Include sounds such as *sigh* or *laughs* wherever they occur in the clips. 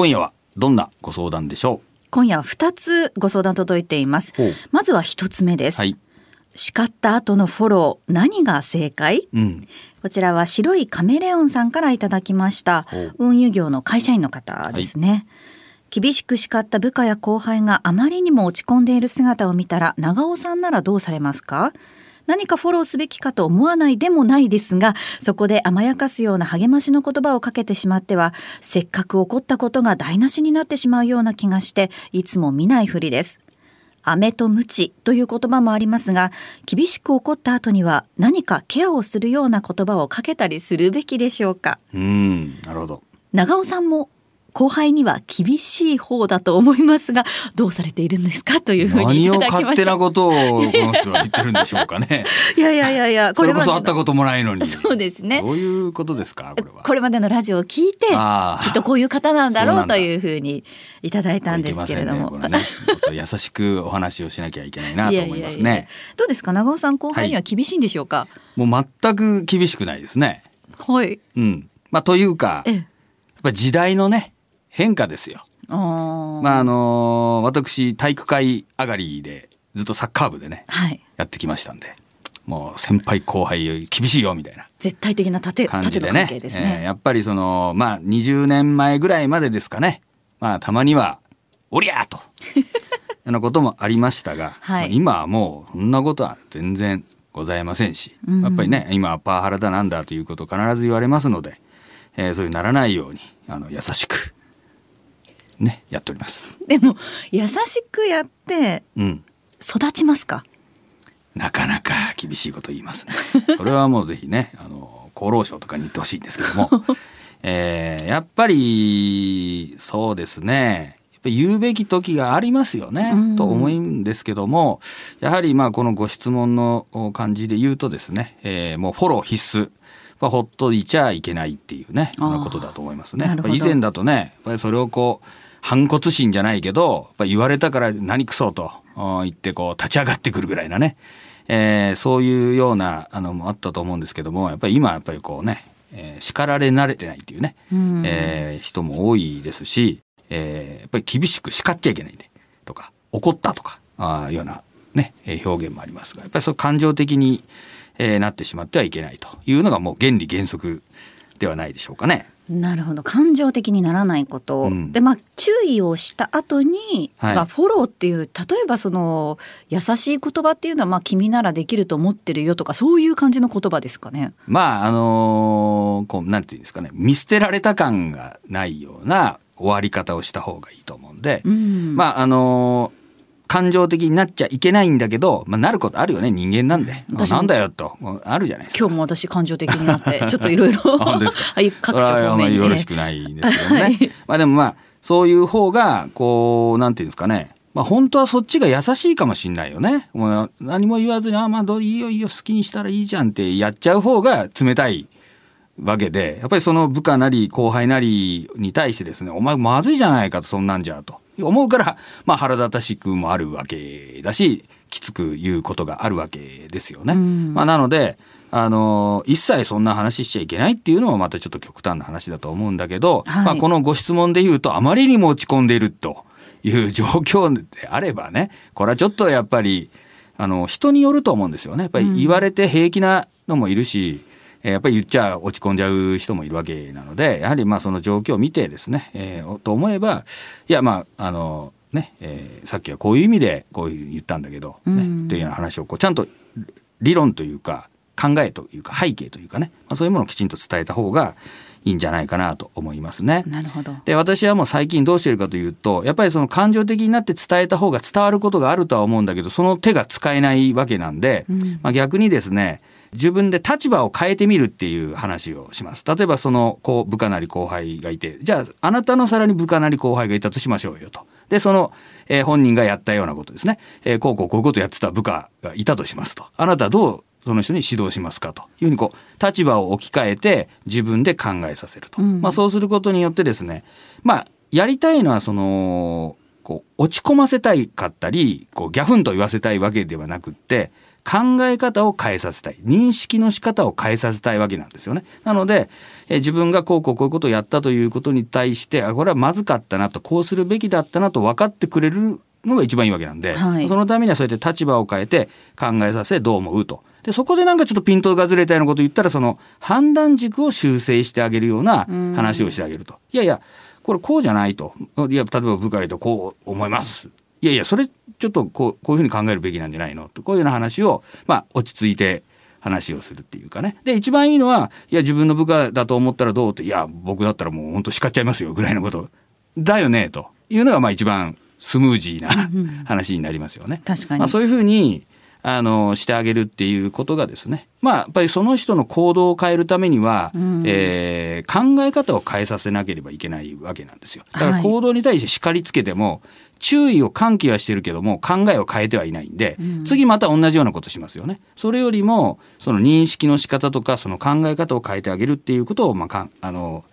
今夜はどんなご相談でしょ今夜は2つご相談届いています。まずは1つ目です、はい。叱った後のフォロー何が正解？ううん。こちらは白いカメレオンさんからいただきました。運輸業の会社員の方ですね、厳しく叱った部下や後輩があまりにも落ち込んでいる姿を見たら長尾さんならどうされますか？何かフォローすべきかと思わないでもないですがそこで甘やかすような励ましの言葉をかけてしまってはせっかく起こったことが台無しになってしまうような気がしていつも見ないふりです。飴と鞭という言葉もありますが厳しく怒った後には何かケアをするような言葉をかけたりするべきでしょうか。うんなるほど。長尾さんも後輩には厳しい方だと思いますがどうされているんですかというふうにい何を勝手なことをこの人は言ってるんでしょうかね。*laughs* いやいやいやいやそれこそ会ったこともないのに。そうですね。どういうことですかこれは。これまでのラジオを聞いてきっとこういう方なんだろうというふうにいただいたんですけれども、ね。ね優しくお話をしなきゃいけないなと思いますね。*laughs* どうですか長尾さん後輩には厳しいんでしょうか？もう全く厳しくないですね。はい、うん。まあというかやっええぱり時代のね変化ですよ。まああの私体育会上がりでずっとサッカー部でねはい。やってきましたんでもう先輩後輩厳しいよみたいな。絶対的な縦感じでね。関係ですえーね。やっぱりそのまあ20年前ぐらいまでですかね。まあたまには「おりゃ! *laughs*」とようなこともありましたが、はい。まあ今はもうそんなことは全然ございませんし、うん。やっぱりね今はパワハラだなんだということを必ず言われますので、えーそういうならないようにあの優しくねやっております。でも優しくやってうん育ちますか？なかなか厳しいこと言いますね。*laughs* それはもうぜひね、あの厚労省とかに言ってほしいんですけども、*laughs* えーやっぱりそうですね。言うべき時がありますよね、うんと思うんですけどもやはりまあこのご質問の感じで言うとですね、えーもうフォロー必須まあほっといちゃいけないっていうねことだと思いますね。以前だとねやっぱりそれをこう反骨心じゃないけどやっぱ言われたから何くそと言ってこう立ち上がってくるぐらいなね、えーそういうようなあのもあったと思うんですけどもやっぱり今はやっぱりこうね、えー叱られ慣れてないっていうね、うん。えー人も多いですし、えーやっぱり厳しく叱っちゃいけないんでとか怒ったとかあーいうような、ね、えー表現もありますがやっぱりそう感情的に、えーなってしまってはいけないというのがもう原理原則ではないでしょうかね。なるほど。感情的にならないこと、うん。でまあ注意をした後に、はい。まあフォローっていう例えばその優しい言葉っていうのはまあ君ならできると思ってるよとかそういう感じの言葉ですかね。まああのーこうなんていうんですかね。見捨てられた感がないような終わり方をした方がいいと思うんで、うん。まああのー感情的になっちゃいけないんだけど、まあ、なることあるよね人間なんでなんだよとあるじゃないですか。今日も私感情的になって *laughs* ちょっといろいろ *laughs* 各それ種方面にはあんまりよろしね。くないですけどね。*laughs* はいまあでもまあそういう方がこうなんていうんですかね。まあ本当はそっちが優しいかもしんないよね。もう何も言わずにあまあどういいよいいよ好きにしたらいいじゃんってやっちゃう方が冷たいわけでやっぱりその部下なり後輩なりに対してですねお前まずいじゃないかとそんなんじゃと思うからまあ腹立たしくもあるわけだしきつく言うことがあるわけですよね。うんまあ、なのであの一切そんな話しちゃいけないっていうのはまたちょっと極端な話だと思うんだけど、はいまあ、このご質問で言うとあまりにも落ち込んでいるという状況であればねこれはちょっとやっぱりあの人によると思うんですよね。やっぱり言われて平気なのもいるし、えーやっぱり言っちゃ落ち込んじゃう人もいるわけなのでやはりまあその状況を見てですね、えーと思えばいやまああのね、えーさっきはこういう意味でこういう言ったんだけど、ねうんっていうような話をこうちゃんと理論というか考えというか背景というかね、まあ、そういうものをきちんと伝えた方がいいんじゃないかなと思いますね。なるほど。で私はもう最近どうしてるかというとやっぱりその感情的になって伝えた方が伝わることがあるとは思うんだけどその手が使えないわけなんで、うんまあ、逆にですね自分で立場を変えてみるっていう話をします。例えばそのこう部下なり後輩がいてじゃああなたのさらに部下なり後輩がいたとしましょうよと。でその、えー本人がやったようなことですね、えーこうこうこういうことやってた部下がいたとしますと。あなたはどうその人に指導しますかというふうにこう立場を置き換えて自分で考えさせると、うんまあ、そうすることによってですねまあやりたいのはそのこう落ち込ませたいかったりこうギャフンと言わせたいわけではなくって考え方を変えさせたい認識の仕方を変えさせたいわけなんですよね。なのでえ自分がこうこうこういうことをやったということに対してあこれはまずかったなとこうするべきだったなと分かってくれるのが一番いいわけなんで、はい、そのためにはそうやって立場を変えて考えさせどう思うと。でそこでなんかちょっとピントがずれたようなことを言ったらその判断軸を修正してあげるような話をしてあげると。いやいやこれこうじゃないと。いや例えば部下とこう思います。いやいやそれちょっとこうこういうふうに考えるべきなんじゃないのとこういうような話をまあ落ち着いて話をするっていうかね。で一番いいのはいや自分の部下だと思ったらどうっていや僕だったらもう本当叱っちゃいますよぐらいのことだよねというのがまあ一番スムージーな話になりますよね。確かに、まあ、そういうふうにあのしてあげるっていうことがですねまあやっぱりその人の行動を変えるためには、うん、えー、考え方を変えさせなければいけないわけなんですよ。だから行動に対して叱りつけても、はい、注意を喚起はしてるけども考えを変えてはいないんで、うん、次また同じようなことしますよね。それよりもその認識の仕方とかその考え方を変えてあげるっていうことをまあかあの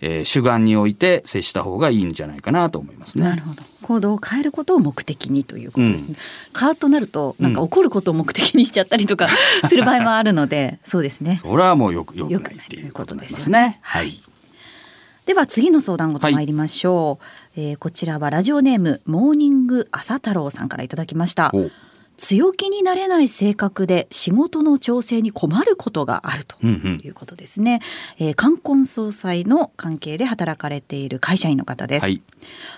えー、主眼において接した方がいいんじゃないかなと思いますね。なるほど。行動を変えることを目的にということですね。うん、カーとなるとなんか怒ることを目的にしちゃったりとかする場合もあるので、*laughs* そうですね。それはもうよくよくないっていうことですね。はい。では次の相談事参りましょう、はい、えー、こちらはラジオネームモーニング朝太郎さんからいただきました。強気になれない性格で仕事の調整に困ることがあるということですね、うんうん、えー、冠婚葬祭の関係で働かれている会社員の方です、はい、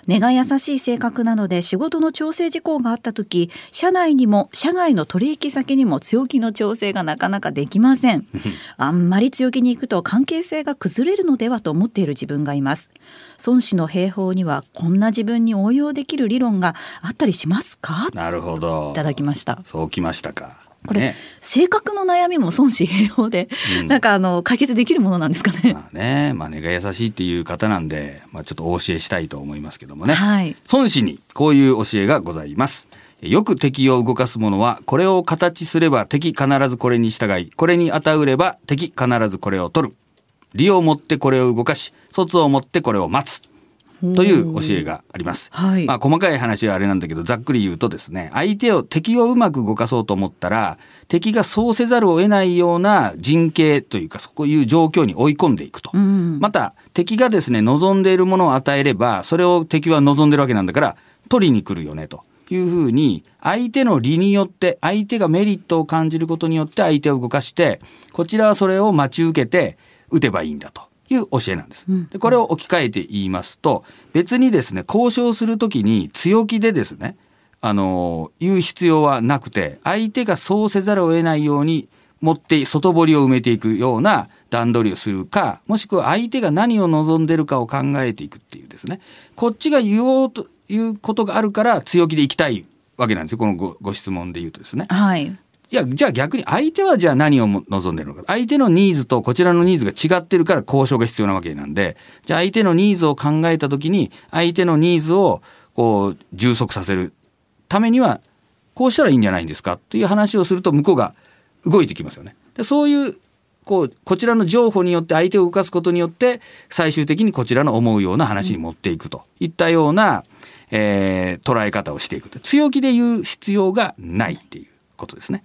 根が優しい性格なので仕事の調整事項があった時社内にも社外の取引先にも強気の調整がなかなかできません。あんまり強気に行くと関係性が崩れるのではと思っている自分がいます。孫子の兵法にはこんな自分に応用できる理論があったりしますか？なるほど。いただきました。そうきましたかこれ、ね、性格の悩みも孫子兵法で、うん、なんかあの解決できるものなんですかね。まあね、まあ根が優しいっていう方なんで、まあちょっとお教えしたいと思いますけどもね。はい、孫子にこういう教えがございます。よく敵を動かす者は、これを形すれば敵必ずこれに従い、これに与うれば敵必ずこれを取る。利をもってこれを動かし、卒をもってこれを待つ。という教えがあります。はい、まあ細かい話はあれなんだけどざっくり言うとですね相手を敵をうまく動かそうと思ったら敵がそうせざるを得ないような陣形というかそういう状況に追い込んでいくと。また敵がですね望んでいるものを与えればそれを敵は望んでるわけなんだから取りに来るよねと。いうふうに相手の利によって相手がメリットを感じることによって相手を動かしてこちらはそれを待ち受けて打てばいいんだという教えなんです。でこれを置き換えて言いますと別にですね交渉する時に強気でですねあの言う必要はなくて相手がそうせざるを得ないように持って外堀を埋めていくような段取りをするかもしくは相手が何を望んでるかを考えていくっていうですねこっちが言おうということがあるから強気でいきたいわけなんですよこのごご質問で言うとですね。はい、いや、じゃあ逆に相手はじゃあ何を望んでるのか。相手のニーズとこちらのニーズが違ってるから交渉が必要なわけなんで、じゃあ相手のニーズを考えた時に、相手のニーズをこう充足させるためには、こうしたらいいんじゃないんですかという話をすると向こうが動いてきますよね。でそういうこうこちらの情報によって相手を動かすことによって最終的にこちらの思うような話に持っていくといったような、えー、捉え方をしていくと強気で言う必要がないっていうことですね。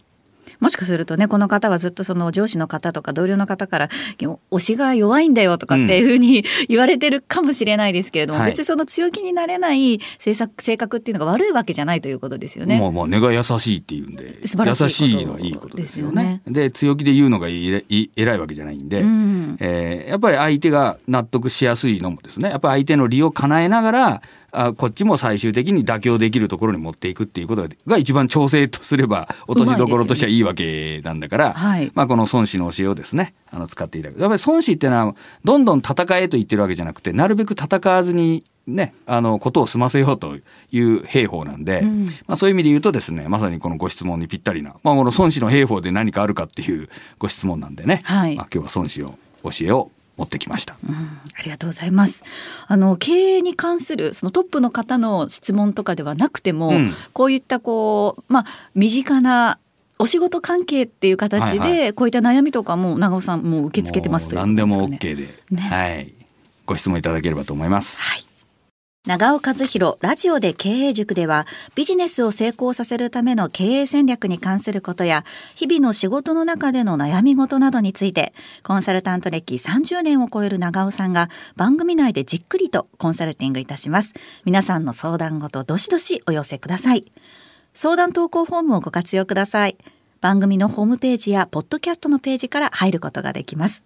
もしかするとねこの方はずっとその上司の方とか同僚の方から推しが弱いんだよとかっていうふうに言われてるかもしれないですけれども、うん、別にその強気になれない性格性格っていうのが悪いわけじゃないということですよね。もうもう根が優しいっていうんで素晴らしい優しいのはいいことですよね。で、ね、強気で言うのがいい偉いわけじゃないんで、うん、えー、やっぱり相手が納得しやすいのもですね。やっぱり相手の利を叶えながらあこっちも最終的に妥協できるところに持っていくっていうことが一番調整とすれば落としどころとしてはいいわけなんだから、ねはい、まあ、この孫子の教えをですねあの使っていただく。やっぱり孫子っていうのはどんどん戦えと言ってるわけじゃなくてなるべく戦わずにね、あのことを済ませようという兵法なんで、うん、まあ、そういう意味で言うとですねまさにこのご質問にぴったりな、まあ、この孫子の兵法で何かあるかっていうご質問なんでね、はい、まあ、今日は孫子を教えを持ってきました、うん、ありがとうございます。あの経営に関するそのトップの方の質問とかではなくても、うん、こういったこうまあ身近なお仕事関係っていう形で、こういった悩みとかも長尾さんも受け付けてますという何でも OK で、ね、はい、ご質問いただければと思います。はい長尾和弘ラジオで経営塾ではビジネスを成功させるための経営戦略に関することや日々の仕事の中での悩み事などについてコンサルタント歴30年を超える長尾さんが番組内でじっくりとコンサルティングいたします。皆さんの相談事どしどしお寄せください。相談投稿フォームをご活用ください。番組のホームページやポッドキャストのページから入ることができます。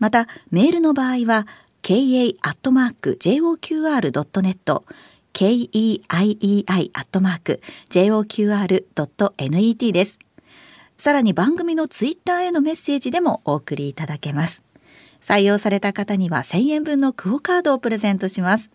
またメールの場合は kei.joqr.net keii.joqr.net です。さらに番組のツイッターへのメッセージでもお送りいただけます。採用された方には1000円分のクオカードをプレゼントします。